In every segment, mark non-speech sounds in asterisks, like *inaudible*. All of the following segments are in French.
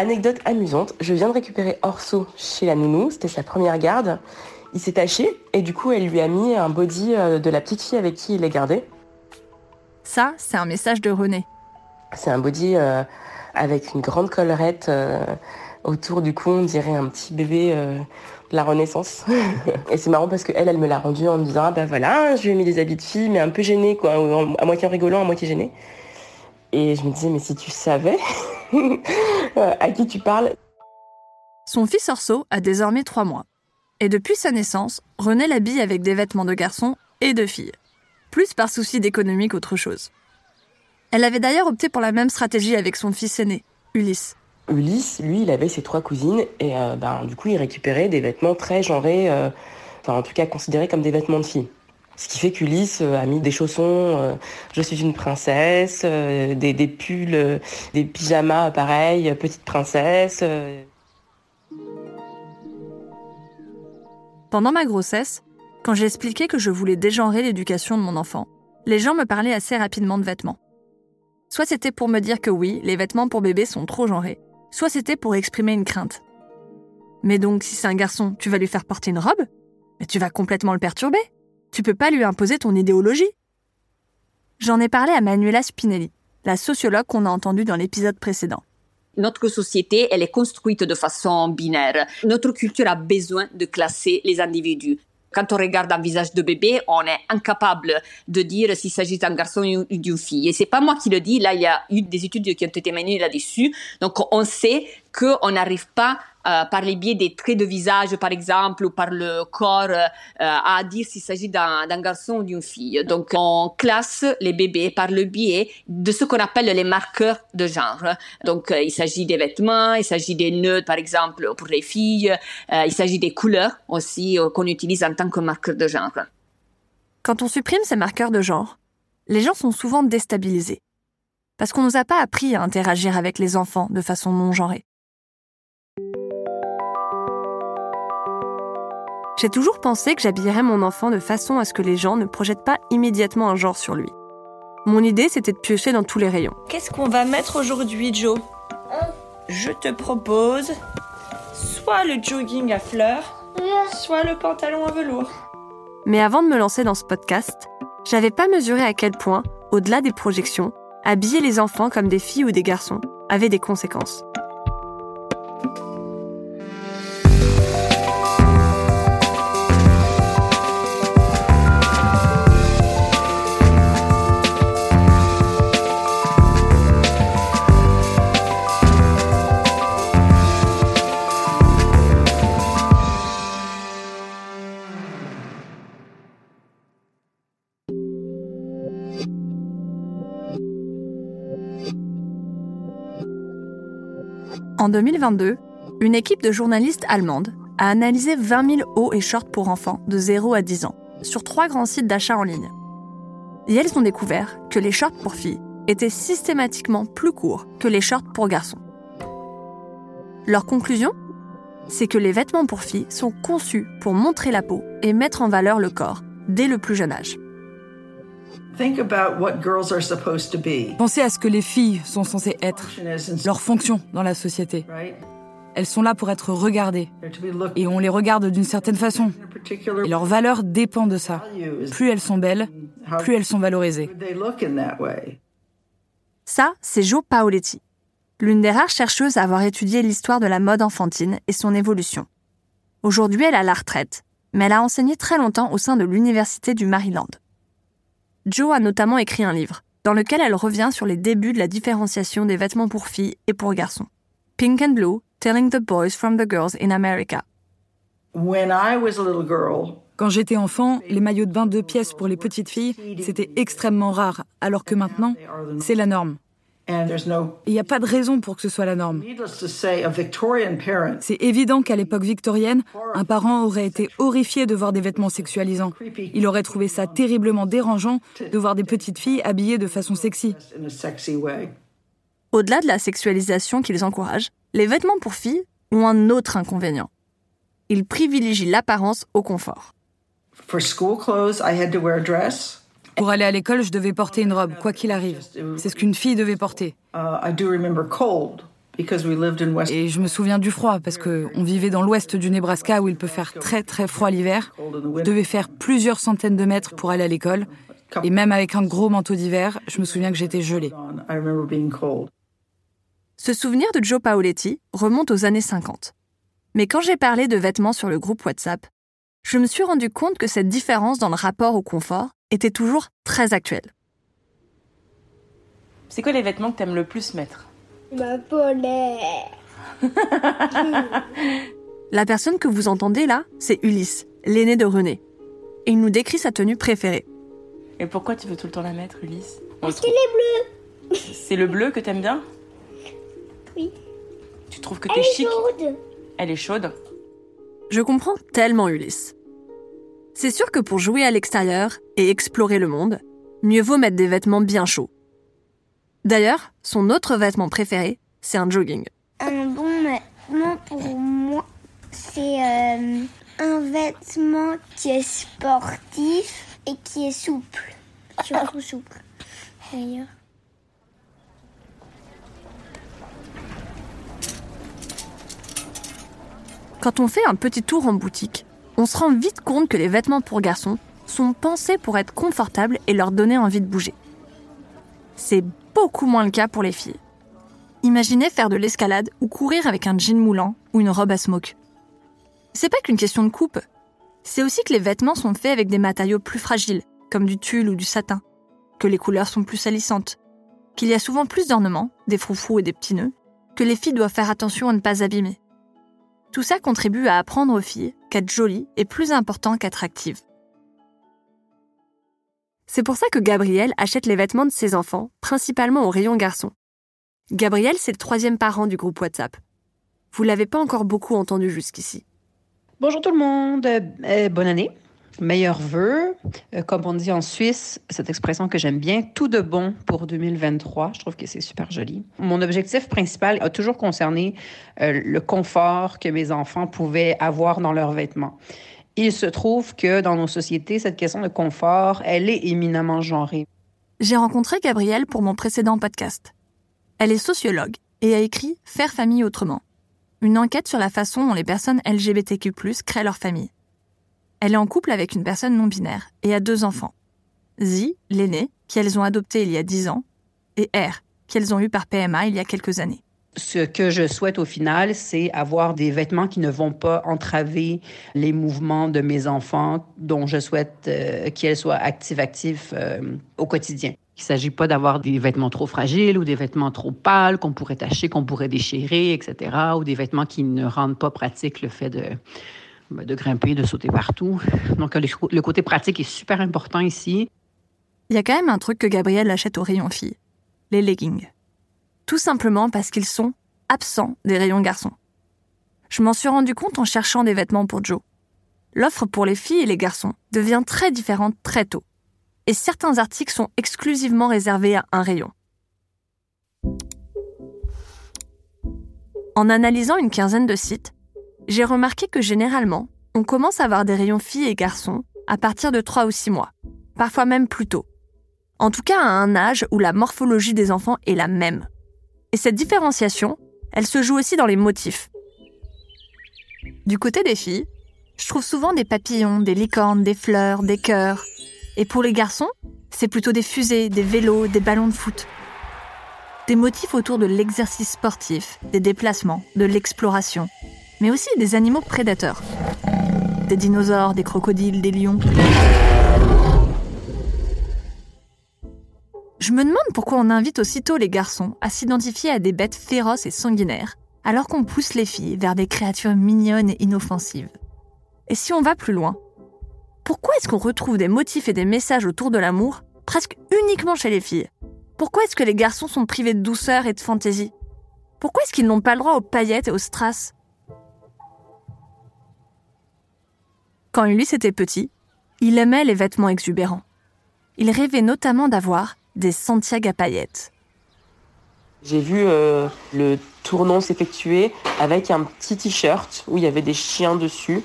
Anecdote amusante, je viens de récupérer Orso chez la nounou, c'était sa première garde. Il s'est taché et du coup elle lui a mis un body euh, de la petite fille avec qui il est gardé. Ça, c'est un message de René. C'est un body euh, avec une grande collerette euh, autour du cou, on dirait un petit bébé euh, de la Renaissance. *laughs* et c'est marrant parce qu'elle, elle me l'a rendu en me disant ah ben voilà, je lui ai mis des habits de fille, mais un peu gêné quoi, à moitié en rigolant, à moitié gêné. Et je me disais mais si tu savais *laughs* à qui tu parles. Son fils Orso a désormais trois mois. Et depuis sa naissance, René l'habille avec des vêtements de garçon et de fille. Plus par souci d'économie qu'autre chose. Elle avait d'ailleurs opté pour la même stratégie avec son fils aîné, Ulysse. Ulysse, lui, il avait ses trois cousines et euh, ben, du coup, il récupérait des vêtements très genrés, euh, enfin en tout cas considérés comme des vêtements de fille. Ce qui fait qu'Ulysse euh, a mis des chaussons, euh, je suis une princesse, euh, des, des pulls, des pyjamas pareil, petite princesse. Pendant ma grossesse, quand j'ai expliqué que je voulais dégenrer l'éducation de mon enfant, les gens me parlaient assez rapidement de vêtements. Soit c'était pour me dire que oui, les vêtements pour bébé sont trop genrés, soit c'était pour exprimer une crainte. Mais donc, si c'est un garçon, tu vas lui faire porter une robe? Mais tu vas complètement le perturber. Tu peux pas lui imposer ton idéologie. J'en ai parlé à Manuela Spinelli, la sociologue qu'on a entendue dans l'épisode précédent. Notre société, elle est construite de façon binaire. Notre culture a besoin de classer les individus. Quand on regarde un visage de bébé, on est incapable de dire s'il s'agit d'un garçon ou d'une fille. Et c'est pas moi qui le dis. Là, il y a eu des études qui ont été menées là-dessus. Donc, on sait qu'on n'arrive pas euh, par les biais des traits de visage, par exemple, ou par le corps, euh, à dire s'il s'agit d'un d'un garçon ou d'une fille. Donc, on classe les bébés par le biais de ce qu'on appelle les marqueurs de genre. Donc, euh, il s'agit des vêtements, il s'agit des nœuds, par exemple, pour les filles, euh, il s'agit des couleurs aussi qu'on utilise en tant que marqueur de genre. Quand on supprime ces marqueurs de genre, les gens sont souvent déstabilisés. Parce qu'on nous a pas appris à interagir avec les enfants de façon non genrée. J'ai toujours pensé que j'habillerais mon enfant de façon à ce que les gens ne projettent pas immédiatement un genre sur lui. Mon idée, c'était de piocher dans tous les rayons. Qu'est-ce qu'on va mettre aujourd'hui, Joe? Je te propose soit le jogging à fleurs, soit le pantalon en velours. Mais avant de me lancer dans ce podcast, j'avais pas mesuré à quel point, au-delà des projections, habiller les enfants comme des filles ou des garçons avait des conséquences. En 2022, une équipe de journalistes allemandes a analysé 20 000 hauts et shorts pour enfants de 0 à 10 ans sur trois grands sites d'achat en ligne. Et elles ont découvert que les shorts pour filles étaient systématiquement plus courts que les shorts pour garçons. Leur conclusion? C'est que les vêtements pour filles sont conçus pour montrer la peau et mettre en valeur le corps dès le plus jeune âge. Pensez à ce que les filles sont censées être, Function is in- leur fonction dans la société. right? Elles sont là pour être regardées, They're to be looked et on les regarde d'une certaine façon. in a particular Et leur valeur dépend de ça. Plus elles sont belles, plus elles sont valorisées. would they look in that way? Ça, c'est Jo Paoletti, l'une des rares chercheuses à avoir étudié l'histoire de la mode enfantine et son évolution. Aujourd'hui, elle a la retraite, mais elle a enseigné très longtemps au sein de l'Université du Maryland. Jo a notamment écrit un livre, dans lequel elle revient sur les débuts de la différenciation des vêtements pour filles et pour garçons. Pink and Blue, Telling the Boys from the Girls in America. When I was a little girl, Quand j'étais enfant, les maillots de bain deux pièces pour les petites filles, c'était extrêmement rare, alors que maintenant, c'est la norme. And there's no Il n'y a pas de raison pour que ce soit la norme. needless to say, a Victorian parent C'est évident qu'à l'époque victorienne, un parent aurait été horrifié de voir des vêtements sexualisants. Il aurait trouvé ça terriblement dérangeant de voir des petites filles habillées de façon sexy. Au-delà de la sexualisation qu'ils encouragent, les vêtements pour filles ont un autre inconvénient. Ils privilégient l'apparence au confort. For school clothes, I had to wear a dress. Pour aller à l'école, je devais porter une robe, quoi qu'il arrive. C'est ce qu'une fille devait porter. Uh, I do remember cold because we lived in West. Et je me souviens du froid, parce que on vivait dans l'ouest du Nebraska où il peut faire très très froid l'hiver. Je devais faire plusieurs centaines de mètres pour aller à l'école. Et même avec un gros manteau d'hiver, je me souviens que j'étais gelée. I remember being cold. Ce souvenir de Joe Paoletti remonte aux années 50. Mais quand j'ai parlé de vêtements sur le groupe WhatsApp, je me suis rendu compte que cette différence dans le rapport au confort était toujours très actuelle. C'est quoi les vêtements que t'aimes le plus mettre? Ma polaire. *laughs* La personne que vous entendez là, c'est Ulysse, l'aîné de René. Et il nous décrit sa tenue préférée. Et pourquoi tu veux tout le temps la mettre, Ulysse? On Parce le qu'elle est bleue. C'est le bleu que t'aimes bien? Oui. Tu trouves que Elle t'es est chic? chaude. Elle est chaude Je comprends tellement Ulysse. C'est sûr que pour jouer à l'extérieur et explorer le monde, mieux vaut mettre des vêtements bien chauds. D'ailleurs, son autre vêtement préféré, c'est un jogging. Un bon vêtement pour moi, c'est euh, un vêtement qui est sportif et qui est souple. Surtout souple. D'ailleurs. Quand on fait un petit tour en boutique, on se rend vite compte que les vêtements pour garçons sont pensés pour être confortables et leur donner envie de bouger. C'est beaucoup moins le cas pour les filles. Imaginez faire de l'escalade ou courir avec un jean moulant ou une robe à smoke. C'est pas qu'une question de coupe, c'est aussi que les vêtements sont faits avec des matériaux plus fragiles, comme du tulle ou du satin, que les couleurs sont plus salissantes, qu'il y a souvent plus d'ornements, des froufrous et des petits nœuds, que les filles doivent faire attention à ne pas abîmer. Tout ça contribue à apprendre aux filles qu'être jolie est plus important qu'attractive. C'est pour ça que Gabriel achète les vêtements de ses enfants, principalement au rayon garçon. Gabriel, c'est le troisième parent du groupe WhatsApp. Vous l'avez pas encore beaucoup entendu jusqu'ici. Bonjour tout le monde, euh, bonne année. Meilleurs vœux. Euh, comme on dit en Suisse, cette expression que j'aime bien, tout de bon pour 2023. Je trouve que c'est super joli. Mon objectif principal a toujours concerné euh, le confort que mes enfants pouvaient avoir dans leurs vêtements. Il se trouve que dans nos sociétés, cette question de confort, elle est éminemment genrée. J'ai rencontré Gabrielle pour mon précédent podcast. Elle est sociologue et a écrit Faire famille autrement, une enquête sur la façon dont les personnes LGBTQ+ créent leur famille. Elle est en couple avec une personne non binaire et a deux enfants. Z, l'aîné, qu'elles ont adopté il y a 10 ans, et R, qu'elles ont eu par PMA il y a quelques années. Ce que je souhaite au final, c'est avoir des vêtements qui ne vont pas entraver les mouvements de mes enfants, dont je souhaite euh, qu'elles soient actives-actifs euh, au quotidien. Il ne s'agit pas d'avoir des vêtements trop fragiles ou des vêtements trop pâles qu'on pourrait tacher, qu'on pourrait déchirer, etc., ou des vêtements qui ne rendent pas pratique le fait de, de grimper, de sauter partout. Donc, le, le côté pratique est super important ici. Il y a quand même un truc que Gabrielle achète au rayon filles, les leggings. Tout simplement parce qu'ils sont absents des rayons garçons. Je m'en suis rendu compte en cherchant des vêtements pour Joe. L'offre pour les filles et les garçons devient très différente très tôt. Et certains articles sont exclusivement réservés à un rayon. En analysant une quinzaine de sites, j'ai remarqué que généralement, on commence à avoir des rayons filles et garçons à partir de 3 ou 6 mois, parfois même plus tôt. En tout cas à un âge où la morphologie des enfants est la même. Et cette différenciation, elle se joue aussi dans les motifs. Du côté des filles, je trouve souvent des papillons, des licornes, des fleurs, des cœurs. Et pour les garçons, c'est plutôt des fusées, des vélos, des ballons de foot. Des motifs autour de l'exercice sportif, des déplacements, de l'exploration, mais aussi des animaux prédateurs. Des dinosaures, des crocodiles, des lions. Je me demande pourquoi on invite aussitôt les garçons à s'identifier à des bêtes féroces et sanguinaires, alors qu'on pousse les filles vers des créatures mignonnes et inoffensives. Et si on va plus loin Pourquoi est-ce qu'on retrouve des motifs et des messages autour de l'amour presque uniquement chez les filles? Pourquoi est-ce que les garçons sont privés de douceur et de fantaisie? Pourquoi est-ce qu'ils n'ont pas le droit aux paillettes et aux strass? Quand Ulysse était petit, il aimait les vêtements exubérants. Il rêvait notamment d'avoir des Santiago à paillettes. J'ai vu euh, le tournant s'effectuer avec un petit t-shirt où il y avait des chiens dessus.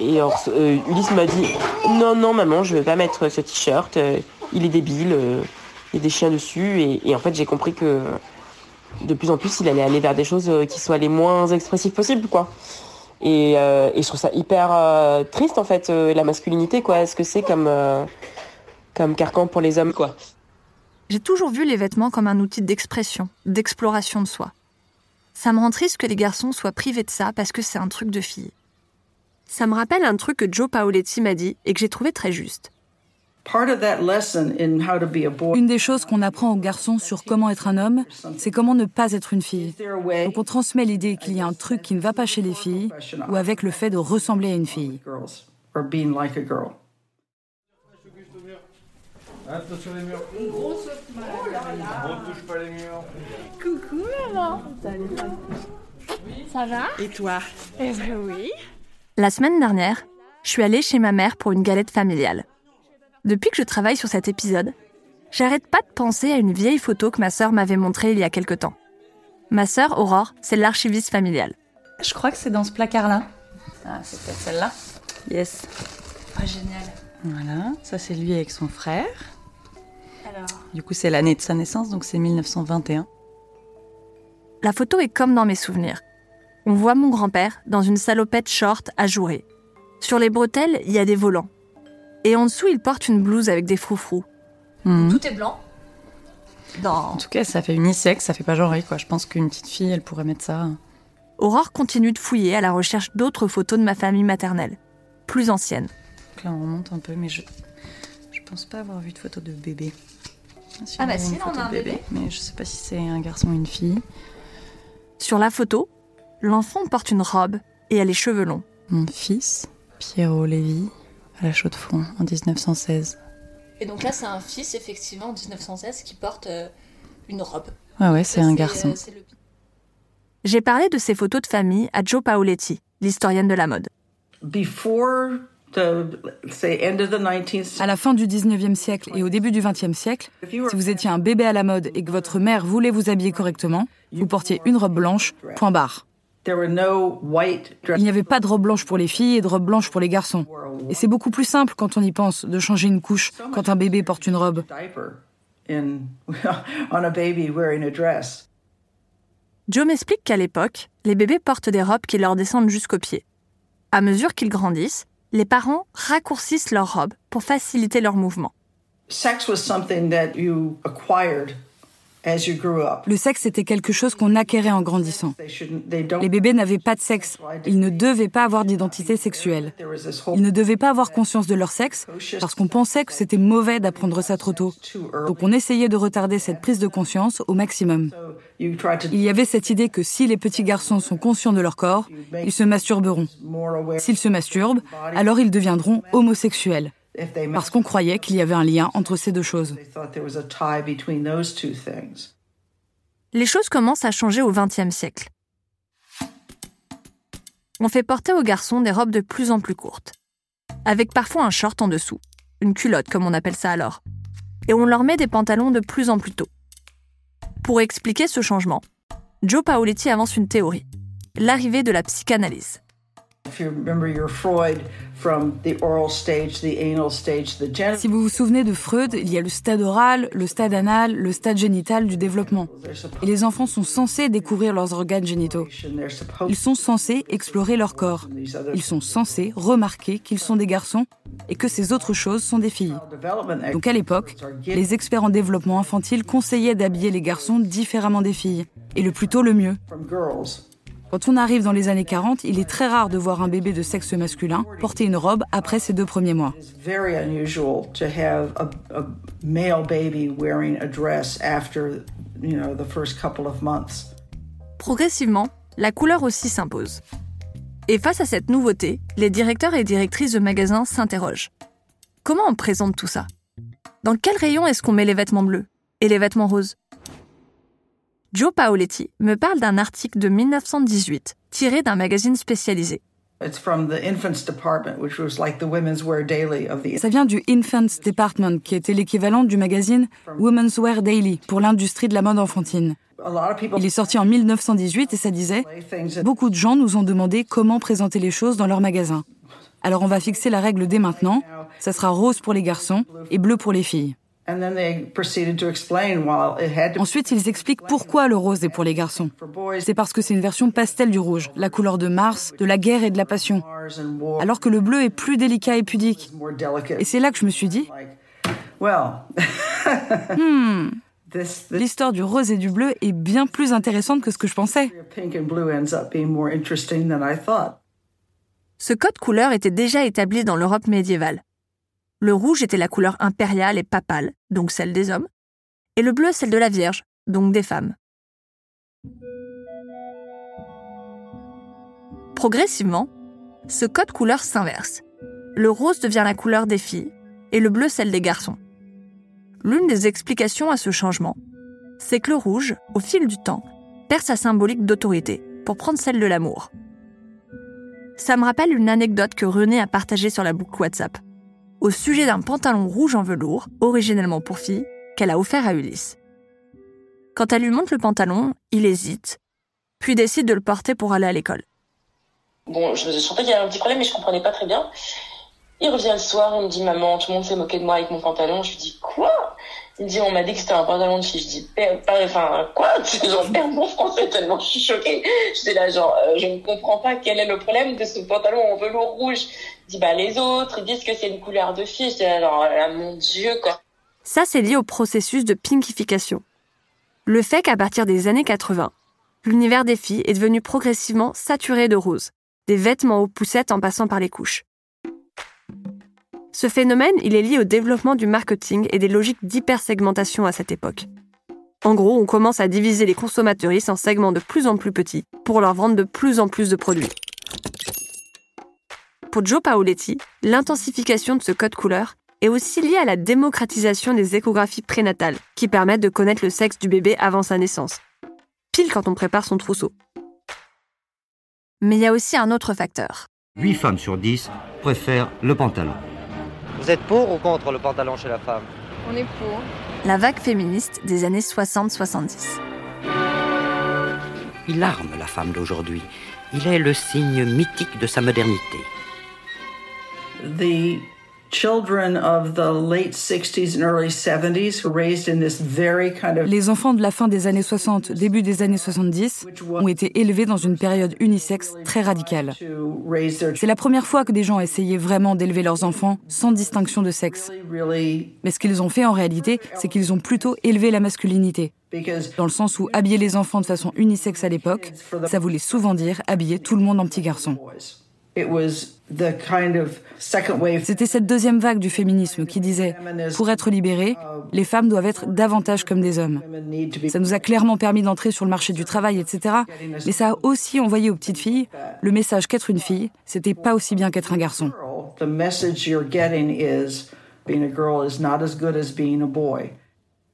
Et euh, Ulysse m'a dit Non, non, maman, je ne vais pas mettre ce t-shirt, euh, il est débile, il y a des chiens dessus. Et, en fait, j'ai compris que de plus en plus, il allait aller vers des choses qui soient les moins expressives possibles, quoi. Et, et je trouve ça hyper triste, en fait, la masculinité, quoi. Est-ce que c'est comme, comme carcan pour les hommes, quoi? J'ai toujours vu les vêtements comme un outil d'expression, d'exploration de soi. Ça me rend triste que les garçons soient privés de ça parce que c'est un truc de fille. Ça me rappelle un truc que Joe Paoletti m'a dit et que j'ai trouvé très juste. Une des choses qu'on apprend aux garçons sur comment être un homme, c'est comment ne pas être une fille. Donc on transmet l'idée qu'il y a un truc qui ne va pas chez les filles ou avec le fait de ressembler à une fille. Attention les murs. Une grosse oh là là. On touche pas les murs. Coucou maman. Ça va? Et toi? Eh ben oui. La semaine dernière, je suis allée chez ma mère pour une galette familiale. Depuis que je travaille sur cet épisode, j'arrête pas de penser à une vieille photo que ma sœur m'avait montrée il y a quelque temps. Ma sœur, Aurore, c'est l'archiviste familial. Je crois que c'est dans ce placard-là. Ah, c'est peut-être celle-là. Yes. Ah, génial. Voilà, ça c'est lui avec son frère. Du coup, c'est l'année de sa naissance, donc c'est 1921. La photo est comme dans mes souvenirs. On voit mon grand-père dans une salopette short ajourée. Sur les bretelles, il y a des volants. Et en dessous, il porte une blouse avec des froufrous. Mhm. Tout est blanc. En tout cas, ça fait unisexe, ça fait pas genré, quoi. Je pense qu'une petite fille, elle pourrait mettre ça. Aurore continue de fouiller à la recherche d'autres photos de ma famille maternelle, plus anciennes. là, on remonte un peu, mais je, je pense pas avoir vu de photos de bébé ah bah si, on a un bébé. Mais je sais pas si c'est un garçon ou une fille. Sur la photo, l'enfant porte une robe et a les cheveux longs. Mon fils, Pierrot Lévy, à la chaux de fond, en 1916. Et donc là, c'est un fils, effectivement, en 1916, qui porte euh, une robe. Ouais, ouais, c'est un garçon. Euh, J'ai parlé de ces photos de famille à Joe Paoletti, l'historienne de la mode. Before à la fin du 19e siècle et au début du 20e siècle, si vous étiez un bébé à la mode et que votre mère voulait vous habiller correctement, vous portiez une robe blanche, point barre. Il n'y avait pas de robe blanche pour les filles et de robe blanche pour les garçons. Et c'est beaucoup plus simple quand on y pense de changer une couche quand un bébé porte une robe. *laughs* Joe m'explique qu'à l'époque, les bébés portent des robes qui leur descendent jusqu'aux pieds. À mesure qu'ils grandissent, les parents raccourcissent leurs robes pour faciliter leur mouvement. Le sexe était quelque chose qu'on acquérait en grandissant. Les bébés n'avaient pas de sexe. Ils ne devaient pas avoir d'identité sexuelle. Ils ne devaient pas avoir conscience de leur sexe parce qu'on pensait que c'était mauvais d'apprendre ça trop tôt. Donc on essayait de retarder cette prise de conscience au maximum. Il y avait cette idée que si les petits garçons sont conscients de leur corps, ils se masturberont. S'ils se masturbent, alors ils deviendront homosexuels parce qu'on croyait qu'il y avait un lien entre ces deux choses. Les choses commencent à changer au XXe siècle. On fait porter aux garçons des robes de plus en plus courtes, avec parfois un short en dessous, une culotte comme on appelle ça alors, et on leur met des pantalons de plus en plus tôt. Pour expliquer ce changement, Joe Paoletti avance une théorie, l'arrivée de la psychanalyse. Si vous vous souvenez de Freud, il y a le stade oral, le stade anal, le stade génital du développement. Et les enfants sont censés découvrir leurs organes génitaux. Ils sont censés explorer leur corps. Ils sont censés remarquer qu'ils sont des garçons et que ces autres choses sont des filles. Donc à l'époque, les experts en développement infantile conseillaient d'habiller les garçons différemment des filles, et le plus tôt le mieux. Quand on arrive dans les années 40, il est très rare de voir un bébé de sexe masculin porter une robe après ses deux premiers mois. Progressivement, la couleur aussi s'impose. Et face à cette nouveauté, les directeurs et directrices de magasins s'interrogent. Comment on présente tout ça? Dans quel rayon est-ce qu'on met les vêtements bleus et les vêtements roses? Joe Paoletti me parle d'un article de 1918 tiré d'un magazine spécialisé. Ça vient du Infants Department, qui était l'équivalent du magazine Women's Wear Daily pour l'industrie de la mode enfantine. Il est sorti en 1918 et ça disait Beaucoup de gens nous ont demandé comment présenter les choses dans leur magasin. Alors on va fixer la règle dès maintenant. Ça sera rose pour les garçons et bleu pour les filles. Ensuite, ils expliquent pourquoi le rose est pour les garçons. C'est parce que c'est une version pastel du rouge, la couleur de Mars, de la guerre et de la passion. Alors que le bleu est plus délicat et pudique. Et c'est là que je me suis dit, *laughs* hmm, l'histoire du rose et du bleu est bien plus intéressante que ce que je pensais. Ce code couleur était déjà établi dans l'Europe médiévale. Le rouge était la couleur impériale et papale, donc celle des hommes, et le bleu celle de la Vierge, donc des femmes. Progressivement, ce code couleur s'inverse. Le rose devient la couleur des filles et le bleu celle des garçons. L'une des explications à ce changement, c'est que le rouge, au fil du temps, perd sa symbolique d'autorité pour prendre celle de l'amour. Ça me rappelle une anecdote que René a partagée sur la boucle WhatsApp au sujet d'un pantalon rouge en velours, originellement pour fille, qu'elle a offert à Ulysse. Quand elle lui montre le pantalon, il hésite, puis décide de le porter pour aller à l'école. Bon, je sentais qu'il y avait un petit problème, mais je comprenais pas très bien. Il revient le soir, il me dit Maman, tout le monde s'est moqué de moi avec mon pantalon. Je lui dis Quoi? Il dit On m'a dit que c'était un pantalon de fille. Je dis Enfin, quoi? J'en perds mon français tellement je suis choquée. J'étais là, genre, euh, je ne comprends pas quel est le problème de ce pantalon en velours rouge. Il dit Bah, les autres, ils disent que c'est une couleur de fille. Je dis Alors, là, mon Dieu, quoi. Ça, c'est lié au processus de pinkification. Le fait qu'à partir des années 80, l'univers des filles est devenu progressivement saturé de rose, des vêtements aux poussettes en passant par les couches. Ce phénomène, est lié au développement du marketing et des logiques d'hypersegmentation à cette époque. En gros, on commence à diviser les consommateurs en segments de plus en plus petits pour leur vendre de plus en plus de produits. Pour Joe Paoletti, l'intensification de ce code couleur est aussi liée à la démocratisation des échographies prénatales, qui permettent de connaître le sexe du bébé avant sa naissance. Pile quand on prépare son trousseau. Mais il y a aussi un autre facteur. 8 femmes sur 10 préfèrent le pantalon. Vous êtes pour ou contre le pantalon chez la femme On est pour. La vague féministe des années 60-70. Il arme la femme d'aujourd'hui. Il est le signe mythique de sa modernité. The les enfants de la fin des années 60, début des années 70 ont été élevés dans une période unisexe très radicale. C'est la première fois que des gens essayaient vraiment d'élever leurs enfants sans distinction de sexe. Mais ce qu'ils ont fait en réalité, c'est qu'ils ont plutôt élevé la masculinité. Dans le sens où habiller les enfants de façon unisexe à l'époque, ça voulait souvent dire habiller tout le monde en petit garçon. C'était cette deuxième vague du féminisme qui disait, pour être libérées, les femmes doivent être davantage comme des hommes. Ça nous a clairement permis d'entrer sur le marché du travail, etc. Mais ça a aussi envoyé aux petites filles le message qu'être une fille, c'était pas aussi bien qu'être un garçon.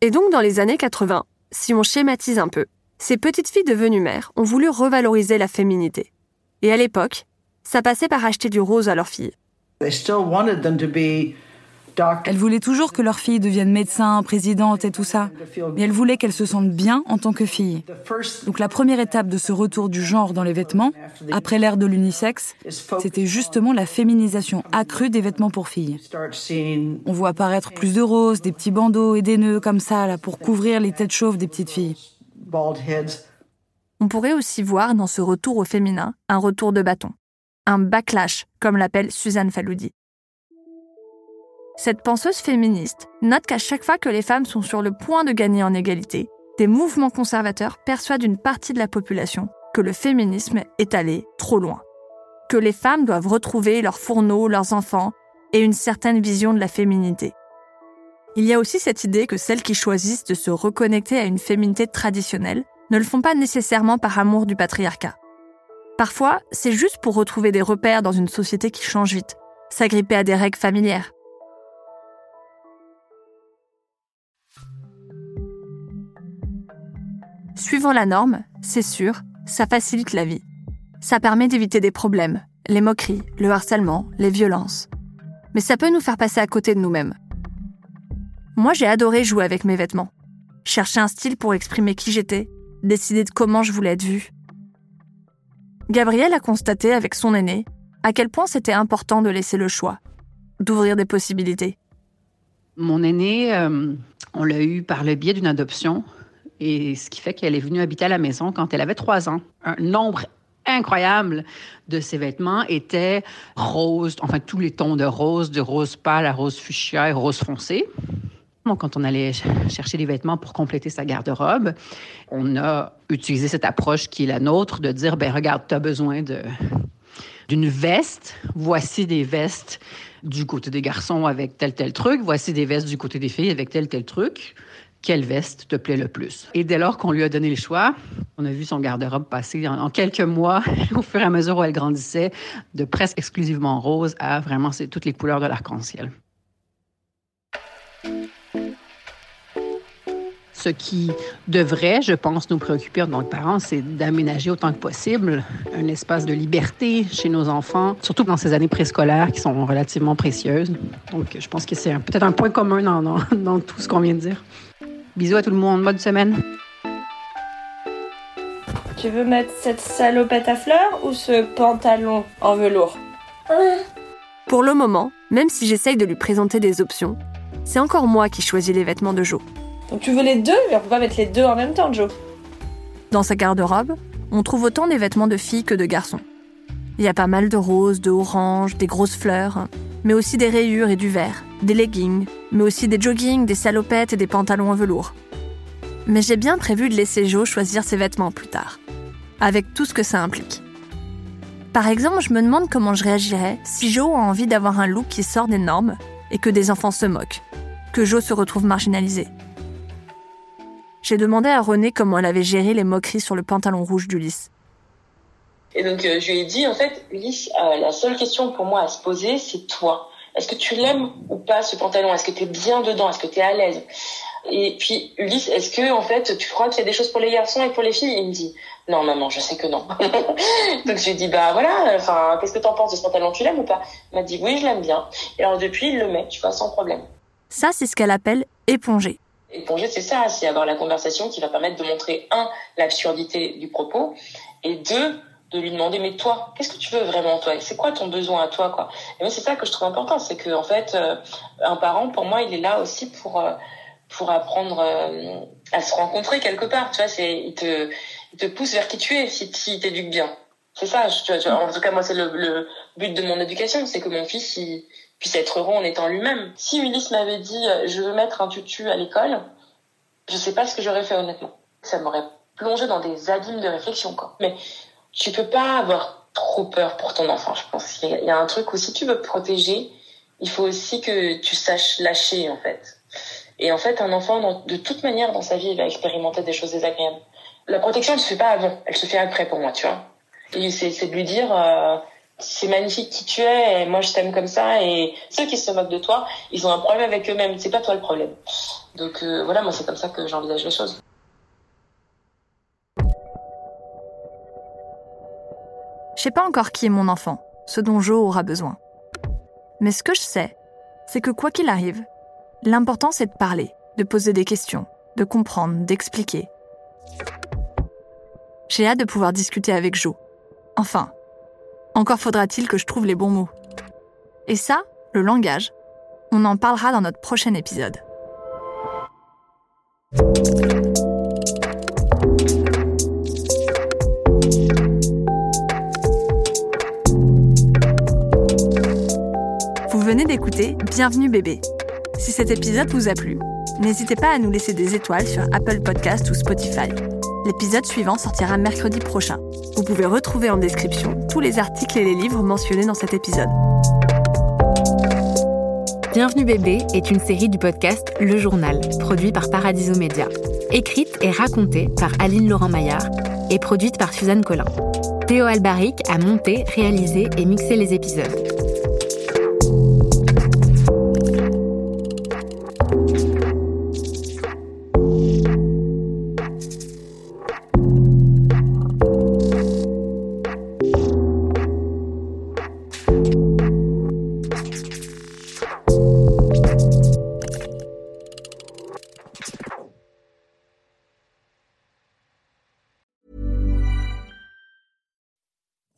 Et donc dans les années 80, si on schématise un peu, ces petites filles devenues mères ont voulu revaloriser la féminité. Et à l'époque, ça passait par acheter du rose à leurs filles. Elles voulaient toujours que leurs filles deviennent médecins, présidentes et tout ça, mais elles voulaient qu'elles se sentent bien en tant que filles. Donc la première étape de ce retour du genre dans les vêtements, après l'ère de l'unisexe, c'était justement la féminisation accrue des vêtements pour filles. On voit apparaître plus de roses, des petits bandeaux et des nœuds comme ça là pour couvrir les têtes chauves des petites filles. On pourrait aussi voir dans ce retour au féminin un retour de bâton un backlash, comme l'appelle Suzanne Faloudi. Cette penseuse féministe note qu'à chaque fois que les femmes sont sur le point de gagner en égalité, des mouvements conservateurs persuadent une partie de la population que le féminisme est allé trop loin, que les femmes doivent retrouver leurs fourneaux, leurs enfants et une certaine vision de la féminité. Il y a aussi cette idée que celles qui choisissent de se reconnecter à une féminité traditionnelle ne le font pas nécessairement par amour du patriarcat. Parfois, c'est juste pour retrouver des repères dans une société qui change vite, s'agripper à des règles familières. Suivant la norme, c'est sûr, ça facilite la vie. Ça permet d'éviter des problèmes, les moqueries, le harcèlement, les violences. Mais ça peut nous faire passer à côté de nous-mêmes. Moi, j'ai adoré jouer avec mes vêtements. Chercher un style pour exprimer qui j'étais, décider de comment je voulais être vue. Gabriel a constaté avec son aîné à quel point c'était important de laisser le choix, d'ouvrir des possibilités. Mon aîné, euh, on l'a eu par le biais d'une adoption, et ce qui fait qu'elle est venue habiter à la maison quand elle avait trois ans. Un nombre incroyable de ses vêtements étaient roses, enfin tous les tons de rose, de rose pâle à rose fuchsia et rose foncé. Quand on allait chercher des vêtements pour compléter sa garde-robe, on a utilisé cette approche qui est la nôtre de dire, ben regarde, tu as besoin d'une veste. Voici des vestes du côté des garçons avec tel tel truc. Voici des vestes du côté des filles avec tel tel truc quelle veste te plaît le plus? Et dès lors qu'on lui a donné le choix, on a vu son garde-robe passer en, quelques mois, *laughs* au fur et à mesure où elle grandissait, de presque exclusivement rose à vraiment toutes les couleurs de l'arc-en-ciel. Ce qui devrait, je pense, nous préoccuper en tant que parents, c'est d'aménager autant que possible un espace de liberté chez nos enfants, surtout dans ces années préscolaires qui sont relativement précieuses. Donc, je pense que c'est peut-être un point commun dans, dans, *laughs* dans tout ce qu'on vient de dire. Bisous à tout le monde, bonne semaine. Tu veux mettre cette salopette à fleurs ou ce pantalon en velours? Pour le moment, même si j'essaye de lui présenter des options, c'est encore moi qui choisis les vêtements de Joe. Donc tu veux les deux, mais on peut pas mettre les deux en même temps, Joe. Dans sa garde-robe, on trouve autant des vêtements de filles que de garçons. Il y a pas mal de roses, de oranges, des grosses fleurs, mais aussi des rayures et du vert, des leggings, mais aussi des joggings, des salopettes et des pantalons en velours. Mais j'ai bien prévu de laisser Joe choisir ses vêtements plus tard, avec tout ce que ça implique. Par exemple, je me demande comment je réagirais si Joe a envie d'avoir un look qui sort des normes et que des enfants se moquent, que Joe se retrouve marginalisé. J'ai demandé à René comment elle avait géré les moqueries sur le pantalon rouge d'Ulysse. Et donc euh, je lui ai dit, en fait, Ulysse, euh, la seule question pour moi à se poser, c'est toi. Est-ce que tu l'aimes ou pas ce pantalon? Est-ce que tu es bien dedans? Est-ce que tu es à l'aise? Et puis Ulysse, est-ce que en fait tu crois qu'il y a des choses pour les garçons et pour les filles? Il me dit non maman, je sais que non. *laughs* Donc je lui ai dit bah voilà, enfin qu'est-ce que t'en penses de ce pantalon? Tu l'aimes ou pas? Il m'a dit oui, je l'aime bien. Et alors depuis il le met, tu vois, sans problème. Ça c'est ce qu'elle appelle éponger. Éponger, c'est ça, c'est avoir la conversation qui va permettre de montrer un l'absurdité du propos et deux de lui demander mais toi qu'est-ce que tu veux vraiment toi? C'est quoi ton besoin à toi quoi? Et moi c'est ça que je trouve important c'est que en fait euh, un parent pour moi il est là aussi pour euh, pour apprendre euh, à se rencontrer quelque part tu vois c'est il te il te pousse vers qui tu es si si t'éduques bien. C'est ça tu vois, tu vois, en tout cas moi c'est le, le but de mon éducation c'est que mon fils il puisse être heureux en étant lui-même si Ulysse m'avait dit je veux mettre un tutu à l'école je sais pas ce que j'aurais fait honnêtement ça m'aurait plongé dans des abîmes de réflexion quoi mais tu peux pas avoir trop peur pour ton enfant, je pense. Il y a un truc où si tu veux protéger, il faut aussi que tu saches lâcher, en fait. Et en fait, un enfant, de toute manière, dans sa vie, il va expérimenter des choses désagréables. La protection, elle se fait pas avant, elle se fait après pour moi, tu vois. Et c'est de lui dire, euh, c'est magnifique qui tu es, et moi je t'aime comme ça, et ceux qui se moquent de toi, ils ont un problème avec eux-mêmes, c'est pas toi le problème. Donc euh, voilà, moi c'est comme ça que j'envisage les choses. Je sais pas encore qui est mon enfant, ce dont Joe aura besoin. Mais ce que je sais, c'est que quoi qu'il arrive, l'important c'est de parler, de poser des questions, de comprendre, d'expliquer. J'ai hâte de pouvoir discuter avec Joe. Enfin, encore faudra-t-il que je trouve les bons mots. Et ça, le langage, on en parlera dans notre prochain épisode. venez d'écouter Bienvenue bébé. Si cet épisode vous a plu, n'hésitez pas à nous laisser des étoiles sur Apple Podcast ou Spotify. L'épisode suivant sortira mercredi prochain. Vous pouvez retrouver en description tous les articles et les livres mentionnés dans cet épisode. Bienvenue bébé est une série du podcast Le Journal, produit par Paradiso Média. Écrite et racontée par Aline Laurent Maillard et produite par Suzanne Collin. Théo Albaric a monté, réalisé et mixé les épisodes.